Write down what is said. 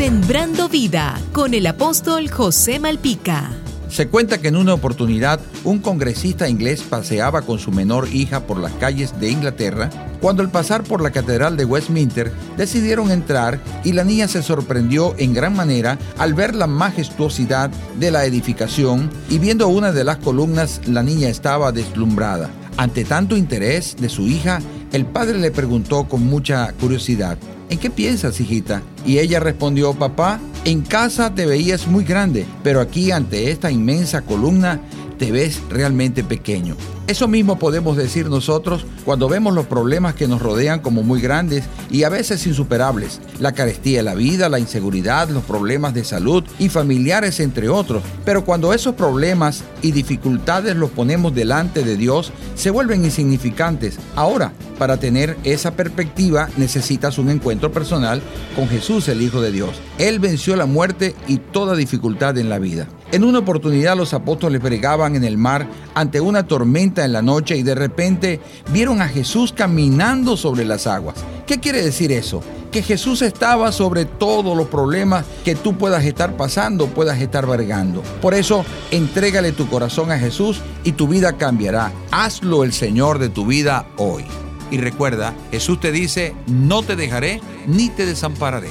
Sembrando vida con el apóstol José Malpica. Se cuenta que en una oportunidad un congresista inglés paseaba con su menor hija por las calles de Inglaterra cuando al pasar por la Catedral de Westminster decidieron entrar y la niña se sorprendió en gran manera al ver la majestuosidad de la edificación y viendo una de las columnas la niña estaba deslumbrada. Ante tanto interés de su hija, el padre le preguntó con mucha curiosidad, ¿en qué piensas, hijita? Y ella respondió, papá, en casa te veías muy grande, pero aquí ante esta inmensa columna te ves realmente pequeño. Eso mismo podemos decir nosotros cuando vemos los problemas que nos rodean como muy grandes y a veces insuperables. La carestía de la vida, la inseguridad, los problemas de salud y familiares entre otros. Pero cuando esos problemas y dificultades los ponemos delante de Dios, se vuelven insignificantes. Ahora, para tener esa perspectiva necesitas un encuentro personal con Jesús, el Hijo de Dios. Él venció la muerte y toda dificultad en la vida. En una oportunidad los apóstoles bregaban en el mar ante una tormenta en la noche y de repente vieron a Jesús caminando sobre las aguas. ¿Qué quiere decir eso? Que Jesús estaba sobre todos los problemas que tú puedas estar pasando, puedas estar vergando. Por eso, entrégale tu corazón a Jesús y tu vida cambiará. Hazlo el Señor de tu vida hoy. Y recuerda, Jesús te dice, no te dejaré ni te desampararé.